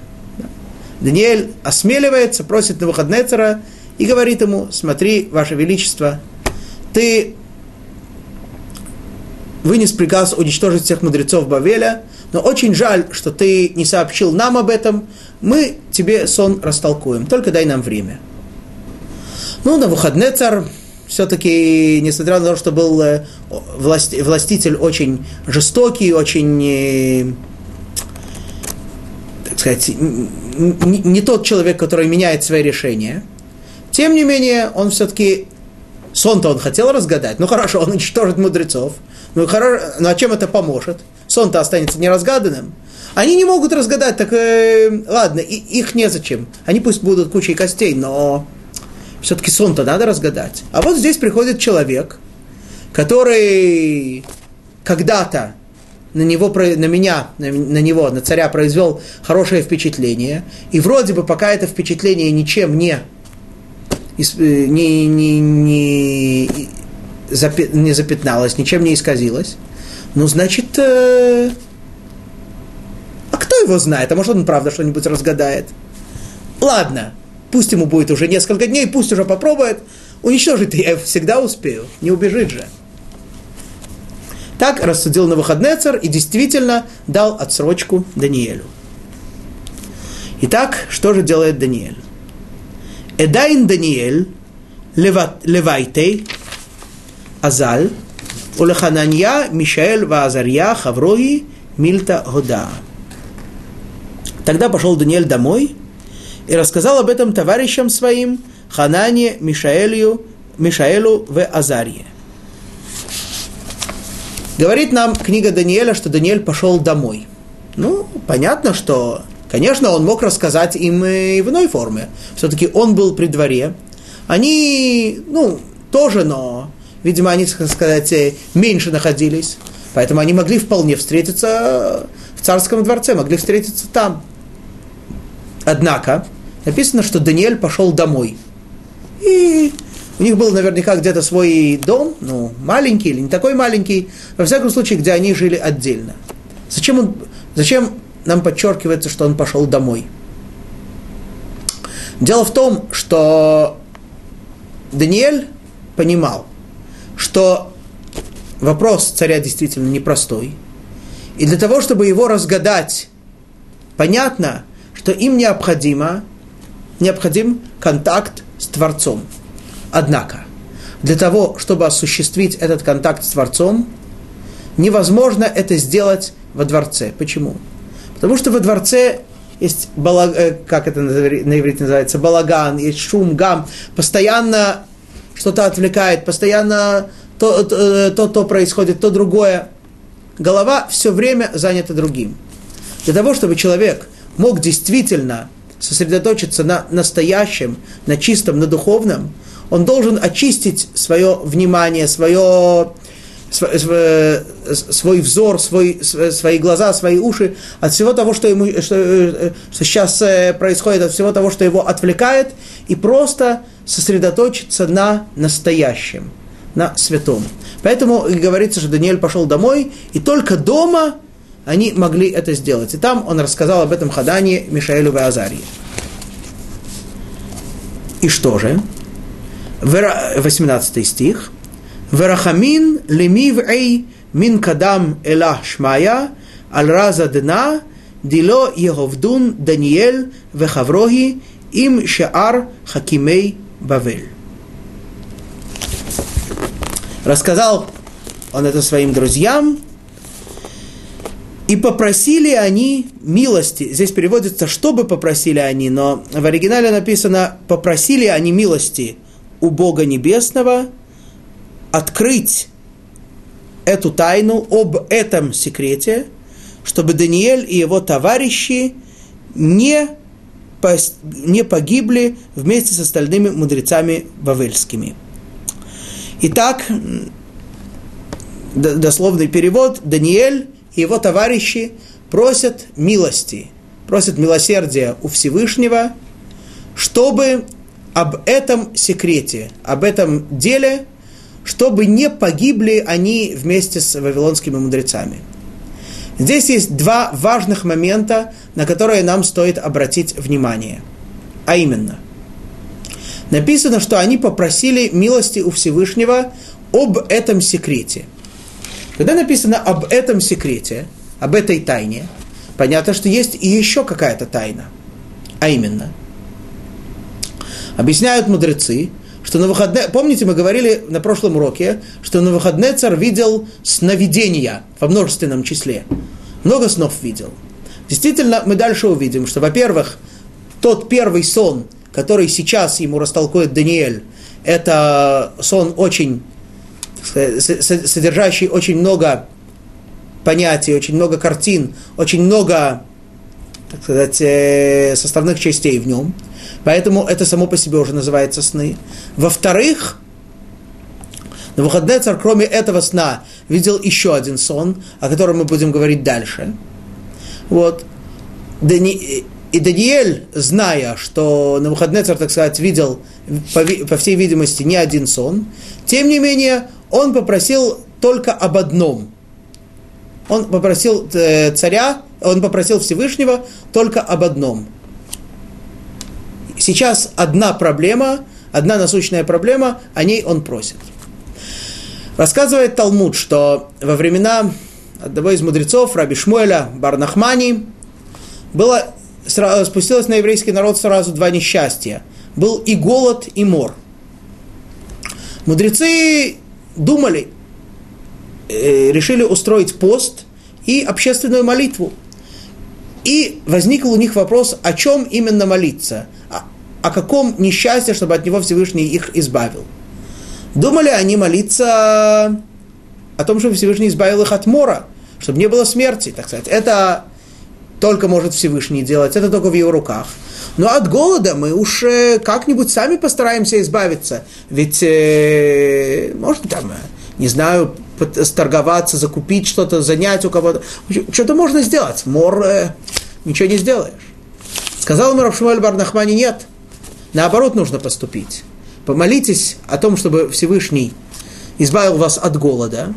Даниэль осмеливается, просит на выходные цара и говорит ему, смотри, Ваше Величество, ты вынес приказ уничтожить всех мудрецов Бавеля, но очень жаль, что ты не сообщил нам об этом, мы тебе сон растолкуем, только дай нам время. Ну, на выходные царь все-таки, несмотря на то, что был э, власти, властитель очень жестокий, очень, э, так сказать, не, не тот человек, который меняет свои решения, тем не менее, он все-таки сон-то он хотел разгадать. Ну хорошо, он уничтожит мудрецов. Ну, хорошо, ну а чем это поможет? Сон-то останется неразгаданным. Они не могут разгадать, так э, ладно, и, их незачем. Они пусть будут кучей костей, но все-таки сон-то надо разгадать. А вот здесь приходит человек, который когда-то на него, на меня, на, на него, на царя произвел хорошее впечатление, и вроде бы пока это впечатление ничем не, не, не, не, не запятналось, ничем не исказилось, ну, значит, э, а кто его знает? А может, он правда что-нибудь разгадает? Ладно, пусть ему будет уже несколько дней, пусть уже попробует. Уничтожить я всегда успею, не убежит же. Так рассудил на выходный царь и действительно дал отсрочку Даниэлю. Итак, что же делает Даниэль? Эдайн Даниэль левайтей азаль улехананья Мишаэль ваазарья хаврои мильта года. Тогда пошел Даниэль домой и рассказал об этом товарищам своим Ханане, Мишаэлю, Мишаэлу в Азарье. Говорит нам книга Даниэля, что Даниэль пошел домой. Ну, понятно, что, конечно, он мог рассказать им и в иной форме. Все-таки он был при дворе. Они, ну, тоже, но, видимо, они, так сказать, меньше находились. Поэтому они могли вполне встретиться в царском дворце, могли встретиться там. Однако, написано, что Даниэль пошел домой. И у них был наверняка где-то свой дом, ну, маленький или не такой маленький, во всяком случае, где они жили отдельно. Зачем, он, зачем нам подчеркивается, что он пошел домой? Дело в том, что Даниэль понимал, что вопрос царя действительно непростой. И для того, чтобы его разгадать, понятно, что им необходимо, необходим контакт с Творцом. Однако, для того, чтобы осуществить этот контакт с Творцом, невозможно это сделать во дворце. Почему? Потому что во дворце есть, балаг, э, как это на иврите называется, балаган, есть шум, гам, постоянно что-то отвлекает, постоянно то, то, э, то, то происходит, то другое. Голова все время занята другим. Для того, чтобы человек мог действительно сосредоточиться на настоящем, на чистом, на духовном, он должен очистить свое внимание, свое, свой взор, свой, свои глаза, свои уши от всего того, что, ему, что, что сейчас э, происходит, от всего того, что его отвлекает, и просто сосредоточиться на настоящем, на святом. Поэтому говорится, что Даниэль пошел домой, и только дома они могли это сделать. И там он рассказал об этом Хадане Мишаэлю Азарии. И что же? 18 стих. Верахамин лемив эй мин кадам эла шмая аль раза дна дило Еговдун Даниэль вехаврохи им шаар хакимей Бавель. Рассказал он это своим друзьям, и попросили они милости. Здесь переводится, чтобы попросили они, но в оригинале написано, попросили они милости у Бога Небесного открыть эту тайну об этом секрете, чтобы Даниэль и его товарищи не, не погибли вместе с остальными мудрецами вавельскими. Итак, дословный перевод, Даниэль и его товарищи просят милости, просят милосердия у Всевышнего, чтобы об этом секрете, об этом деле, чтобы не погибли они вместе с вавилонскими мудрецами. Здесь есть два важных момента, на которые нам стоит обратить внимание. А именно, написано, что они попросили милости у Всевышнего об этом секрете – когда написано об этом секрете, об этой тайне, понятно, что есть и еще какая-то тайна. А именно, объясняют мудрецы, что на выходные, помните, мы говорили на прошлом уроке, что на выходные царь видел сновидения во множественном числе. Много снов видел. Действительно, мы дальше увидим, что, во-первых, тот первый сон, который сейчас ему растолкует Даниэль, это сон очень содержащий очень много понятий, очень много картин, очень много, так сказать, э, составных частей в нем. Поэтому это само по себе уже называется сны. Во-вторых, на выходные царь, кроме этого сна, видел еще один сон, о котором мы будем говорить дальше. Вот. Дани... И Даниэль, зная, что на выходные так сказать, видел, по, по всей видимости, не один сон, тем не менее, он попросил только об одном. Он попросил э, царя, он попросил Всевышнего только об одном. Сейчас одна проблема, одна насущная проблема, о ней он просит. Рассказывает Талмуд, что во времена одного из мудрецов, Раби Шмуэля Барнахмани, было спустилось на еврейский народ сразу два несчастья. Был и голод, и мор. Мудрецы думали, э, решили устроить пост и общественную молитву. И возник у них вопрос, о чем именно молиться, о, каком несчастье, чтобы от него Всевышний их избавил. Думали они молиться о том, чтобы Всевышний избавил их от мора, чтобы не было смерти, так сказать. Это только может Всевышний делать, это только в его руках. Но от голода мы уж э, как-нибудь сами постараемся избавиться. Ведь, э, может, там, э, не знаю, сторговаться, закупить что-то, занять у кого-то. Что-то можно сделать. Мор э, ничего не сделаешь. Сказал ему Равшмуэль Барнахмани, нет. Наоборот нужно поступить. Помолитесь о том, чтобы Всевышний избавил вас от голода.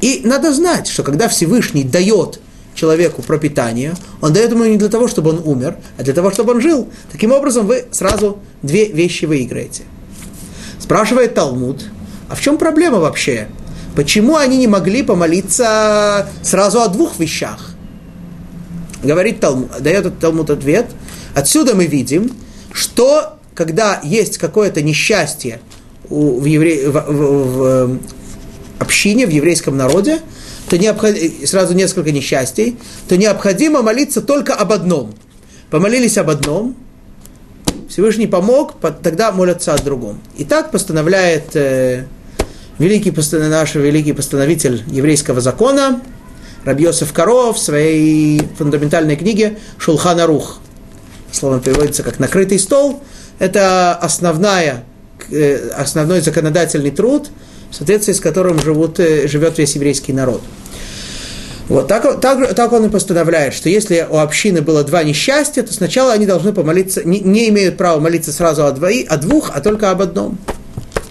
И надо знать, что когда Всевышний дает человеку пропитание, он дает ему не для того, чтобы он умер, а для того, чтобы он жил. Таким образом, вы сразу две вещи выиграете. Спрашивает Талмуд, а в чем проблема вообще? Почему они не могли помолиться сразу о двух вещах? Говорит Талмуд, дает Талмуд ответ. Отсюда мы видим, что когда есть какое-то несчастье в, евре... в, в, в общине, в еврейском народе, то необходимо, сразу несколько несчастий, то необходимо молиться только об одном. Помолились об одном, Всевышний помог, тогда молятся о другом. И так постановляет э, великий, наш великий постановитель еврейского закона, Рабьосов Каров в своей фундаментальной книге Шулхана Рух. Слово переводится как «накрытый стол». Это основная, э, основной законодательный труд, в соответствии с которым живут, э, живет весь еврейский народ. Вот так, так, так он и постановляет, что если у общины было два несчастья, то сначала они должны помолиться, не, не имеют права молиться сразу о, двои, о двух, а только об одном.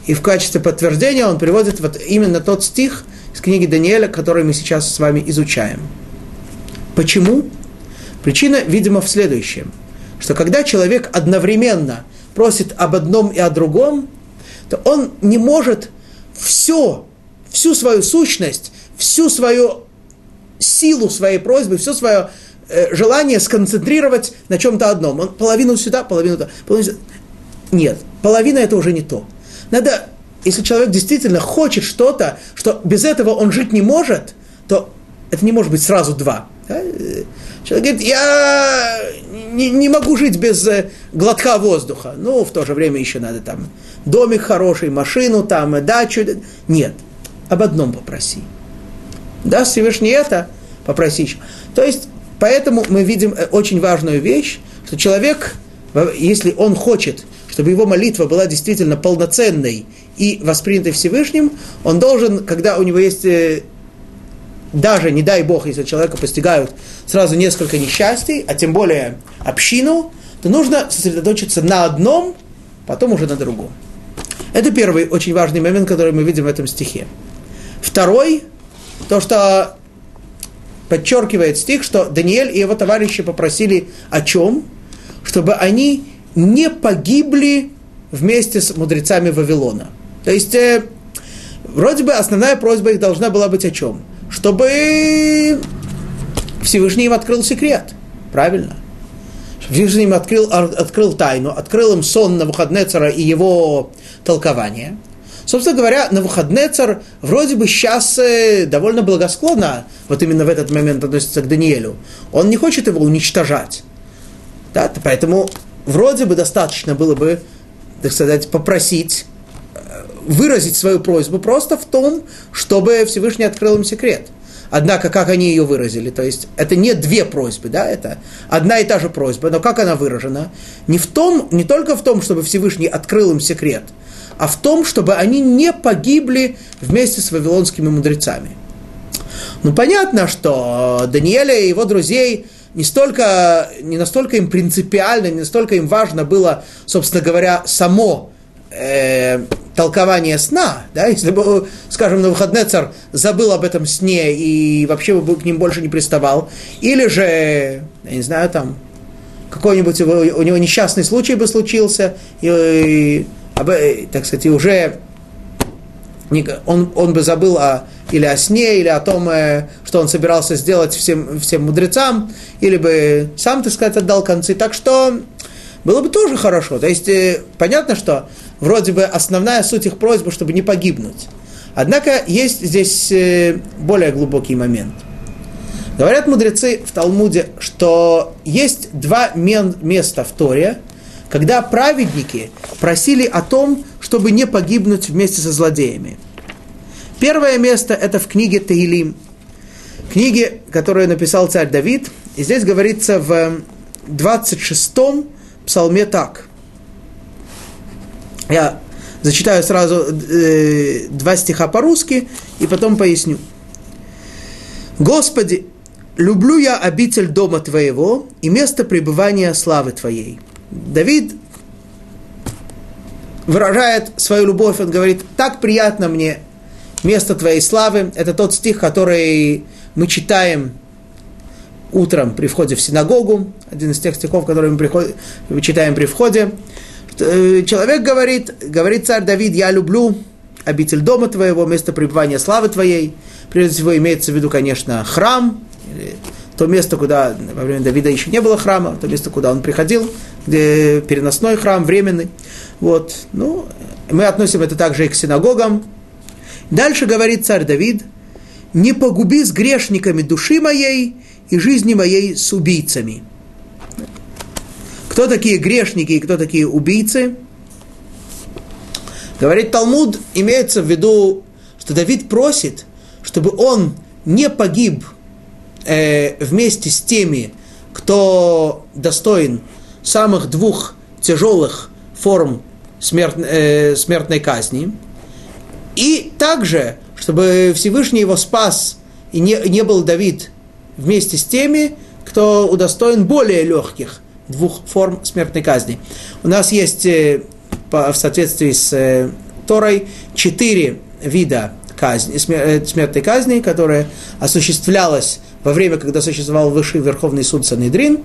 И в качестве подтверждения он приводит вот именно тот стих из книги Даниэля, который мы сейчас с вами изучаем. Почему? Причина, видимо, в следующем, что когда человек одновременно просит об одном и о другом, то он не может все, всю свою сущность, всю свою силу своей просьбы, все свое э, желание сконцентрировать на чем-то одном. Он половину сюда, половину туда. Половину сюда. Нет, половина это уже не то. Надо, если человек действительно хочет что-то, что без этого он жить не может, то это не может быть сразу два. Человек говорит, я не, не могу жить без э, глотка воздуха. Ну, в то же время еще надо там домик хороший, машину там, дачу. Нет, об одном попроси. Да, Всевышний это попросить. То есть, поэтому мы видим э, очень важную вещь, что человек, если он хочет, чтобы его молитва была действительно полноценной и воспринятой Всевышним, он должен, когда у него есть э, даже, не дай Бог, если человека постигают сразу несколько несчастий, а тем более общину, то нужно сосредоточиться на одном, потом уже на другом. Это первый очень важный момент, который мы видим в этом стихе. Второй, то, что подчеркивает стих, что Даниэль и его товарищи попросили о чем? Чтобы они не погибли вместе с мудрецами Вавилона. То есть, э, вроде бы основная просьба их должна была быть о чем? Чтобы Всевышний им открыл секрет. Правильно? Всевышний им открыл, открыл тайну, открыл им сон на выходные цара и его толкование – Собственно говоря, на выходные царь вроде бы сейчас э, довольно благосклонно, вот именно в этот момент относится к Даниэлю. Он не хочет его уничтожать. Да, поэтому вроде бы достаточно было бы, так сказать, попросить, выразить свою просьбу просто в том, чтобы Всевышний открыл им секрет. Однако, как они ее выразили, то есть это не две просьбы, да, это одна и та же просьба, но как она выражена? Не, в том, не только в том, чтобы Всевышний открыл им секрет – а в том, чтобы они не погибли вместе с вавилонскими мудрецами. Ну, понятно, что Даниэля и его друзей не, столько, не настолько им принципиально, не настолько им важно было, собственно говоря, само э, толкование сна, да, если бы, скажем, на выходный царь забыл об этом сне и вообще бы к ним больше не приставал, или же, я не знаю, там, какой-нибудь у него несчастный случай бы случился, и, и так сказать, уже он, он бы забыл о, или о сне, или о том, э, что он собирался сделать всем, всем мудрецам, или бы сам, так сказать, отдал концы. Так что было бы тоже хорошо. То есть э, понятно, что вроде бы основная суть их просьбы, чтобы не погибнуть. Однако есть здесь э, более глубокий момент. Говорят мудрецы в Талмуде, что есть два места в Торе, когда праведники просили о том, чтобы не погибнуть вместе со злодеями. Первое место это в книге Таилим, книге, которую написал царь Давид. И здесь говорится в 26-м псалме так. Я зачитаю сразу э, два стиха по-русски и потом поясню. Господи, люблю я обитель дома Твоего и место пребывания славы Твоей. Давид выражает свою любовь, он говорит, так приятно мне место Твоей славы. Это тот стих, который мы читаем утром при входе в синагогу, один из тех стихов, которые мы приход... читаем при входе. Э, человек говорит, говорит царь Давид, я люблю обитель дома твоего, место пребывания славы твоей. Прежде всего имеется в виду, конечно, храм, то место, куда во время Давида еще не было храма, то место, куда он приходил, где переносной храм, временный. Вот. Ну, мы относим это также и к синагогам. Дальше говорит царь Давид, не погуби с грешниками души моей и жизни моей с убийцами. Кто такие грешники и кто такие убийцы? Говорит Талмуд, имеется в виду, что Давид просит, чтобы он не погиб э, вместе с теми, кто достоин самых двух тяжелых форм смерт, э, смертной казни. И также, чтобы Всевышний его спас, и не, не был Давид вместе с теми, кто удостоен более легких двух форм смертной казни. У нас есть э, в соответствии с э, Торой четыре вида казни, э, смертной казни, которая осуществлялась во время, когда существовал Высший Верховный суд Санедрин.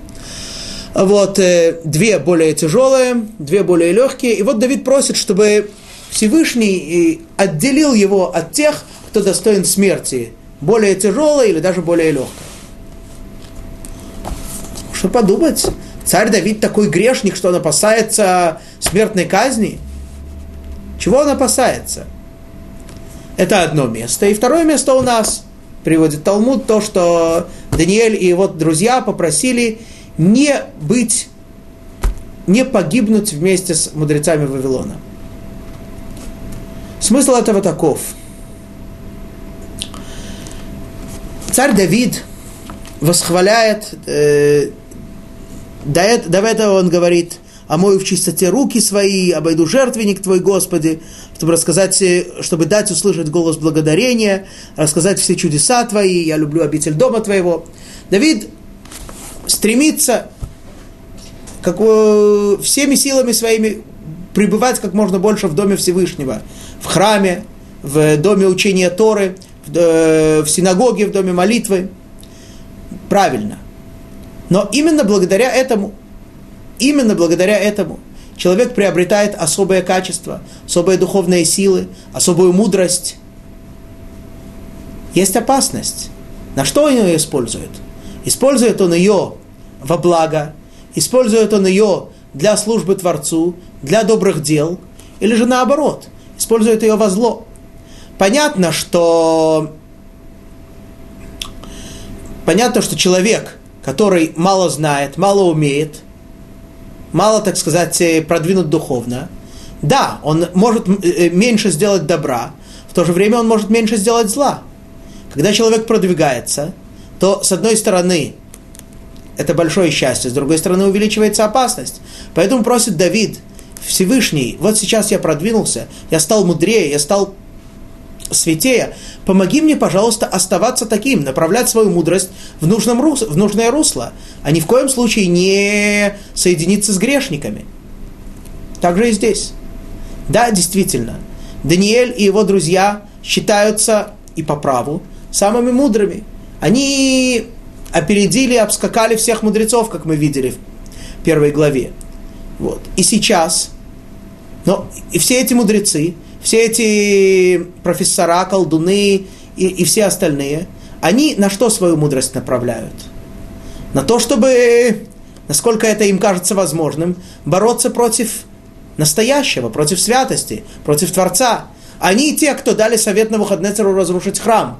Вот, две более тяжелые, две более легкие. И вот Давид просит, чтобы Всевышний отделил его от тех, кто достоин смерти, более тяжелой или даже более легкой. Что подумать? Царь Давид такой грешник, что он опасается смертной казни. Чего он опасается? Это одно место. И второе место у нас, приводит Талмуд, то, что Даниэль и его друзья попросили не быть, не погибнуть вместе с мудрецами Вавилона. Смысл этого таков. Царь Давид восхваляет э, до, этого, до этого он говорит, омою в чистоте руки свои, обойду жертвенник твой, Господи, чтобы рассказать, чтобы дать услышать голос благодарения, рассказать все чудеса твои, я люблю обитель дома твоего. Давид стремится как, всеми силами своими пребывать как можно больше в доме Всевышнего, в храме, в доме учения Торы, в, э, в синагоге, в доме молитвы. Правильно. Но именно благодаря этому, именно благодаря этому человек приобретает особое качество, особые духовные силы, особую мудрость. Есть опасность. На что он ее использует? Использует он ее во благо, использует он ее для службы Творцу, для добрых дел, или же наоборот, использует ее во зло. Понятно, что понятно, что человек, который мало знает, мало умеет, мало, так сказать, э, продвинут духовно, да, он может э, меньше сделать добра, в то же время он может меньше сделать зла. Когда человек продвигается, то, с одной стороны, это большое счастье, с другой стороны, увеличивается опасность. Поэтому просит Давид Всевышний, вот сейчас я продвинулся, я стал мудрее, я стал святее, помоги мне, пожалуйста, оставаться таким, направлять свою мудрость в, нужном рус, в нужное русло, а ни в коем случае не соединиться с грешниками. Так же и здесь. Да, действительно, Даниэль и его друзья считаются и по праву самыми мудрыми. Они опередили, обскакали всех мудрецов, как мы видели в первой главе. Вот. И сейчас, но и все эти мудрецы, все эти профессора, колдуны и, и все остальные, они на что свою мудрость направляют? На то, чтобы, насколько это им кажется возможным, бороться против настоящего, против святости, против Творца. Они те, кто дали совет на Навуходнецеру разрушить храм.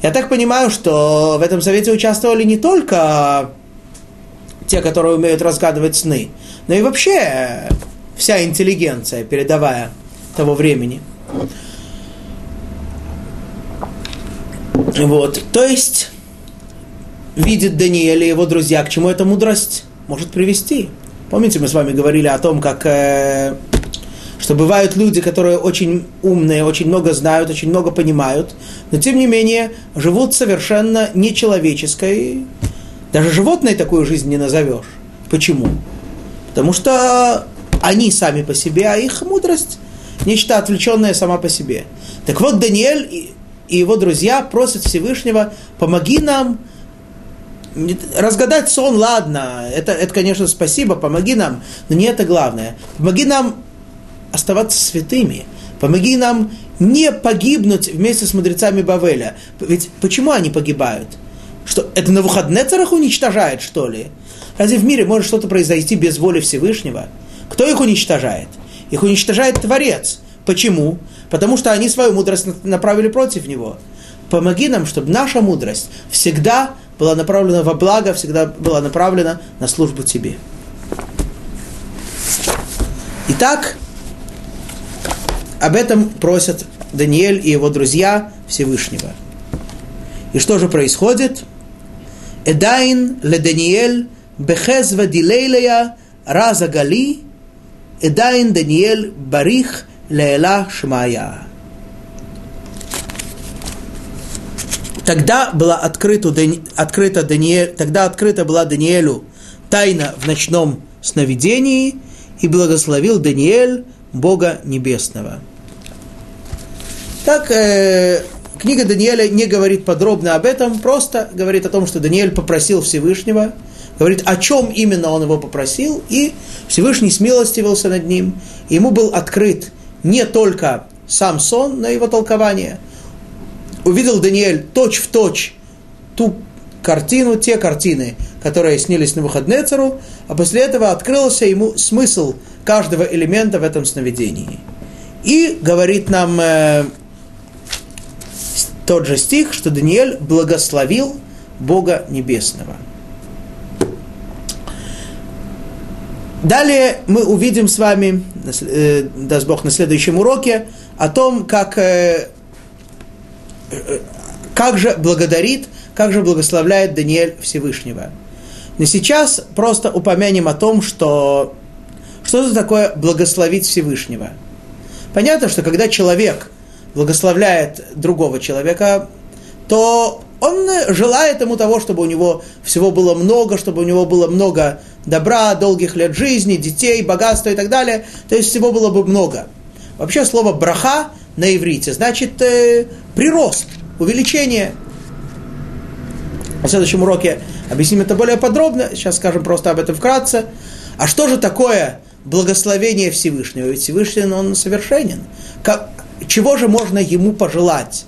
Я так понимаю, что в этом совете участвовали не только те, которые умеют разгадывать сны, но и вообще вся интеллигенция, передовая того времени. Вот, то есть, видит Даниэль и его друзья, к чему эта мудрость может привести. Помните, мы с вами говорили о том, как э, что бывают люди, которые очень умные, очень много знают, очень много понимают, но тем не менее живут совершенно нечеловеческой, даже животной такую жизнь не назовешь. Почему? Потому что они сами по себе, а их мудрость нечто отвлеченное сама по себе. Так вот, Даниэль и, его друзья просят Всевышнего, помоги нам разгадать сон, ладно, это, это, конечно, спасибо, помоги нам, но не это главное. Помоги нам оставаться святыми, помоги нам не погибнуть вместе с мудрецами Бавеля. Ведь почему они погибают? Что, это на выходнецерах уничтожает, что ли? Разве в мире может что-то произойти без воли Всевышнего? Кто их уничтожает? Их уничтожает Творец. Почему? Потому что они свою мудрость направили против него. Помоги нам, чтобы наша мудрость всегда была направлена во благо, всегда была направлена на службу Тебе. Итак, об этом просят Даниэль и его друзья Всевышнего. И что же происходит? Эдайн ле Даниэль бехезва дилейлея раза гали Эдайн Даниэль барих леэла шмая. Тогда была открыта, открыта Даниэль, тогда открыта была Даниэлю тайна в ночном сновидении, и благословил Даниэль Бога Небесного. Так, э, книга Даниэля не говорит подробно об этом, просто говорит о том, что Даниэль попросил Всевышнего, говорит, о чем именно он его попросил, и Всевышний смилостивился над ним, ему был открыт не только сам сон, но его толкование – увидел Даниэль точь в точь ту картину, те картины, которые снились на выходные цару, а после этого открылся ему смысл каждого элемента в этом сновидении. И говорит нам э, тот же стих, что Даниэль благословил Бога Небесного. Далее мы увидим с вами, э, даст Бог, на следующем уроке о том, как э, как же благодарит, как же благословляет Даниэль Всевышнего. Но сейчас просто упомянем о том, что что это такое благословить Всевышнего. Понятно, что когда человек благословляет другого человека, то он желает ему того, чтобы у него всего было много, чтобы у него было много добра, долгих лет жизни, детей, богатства и так далее. То есть всего было бы много. Вообще слово браха на иврите значит э, прирост, увеличение. В следующем уроке объясним это более подробно, сейчас скажем просто об этом вкратце. А что же такое благословение Всевышнего? Ведь Всевышний, он совершенен. Как, чего же можно ему пожелать?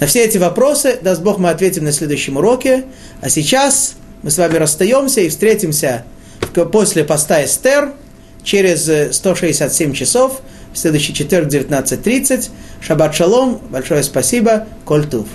На все эти вопросы, даст Бог, мы ответим на следующем уроке. А сейчас мы с вами расстаемся и встретимся после поста Эстер через 167 часов – в следующий четверг 19.30. Шаббат шалом, большое спасибо, коль тув.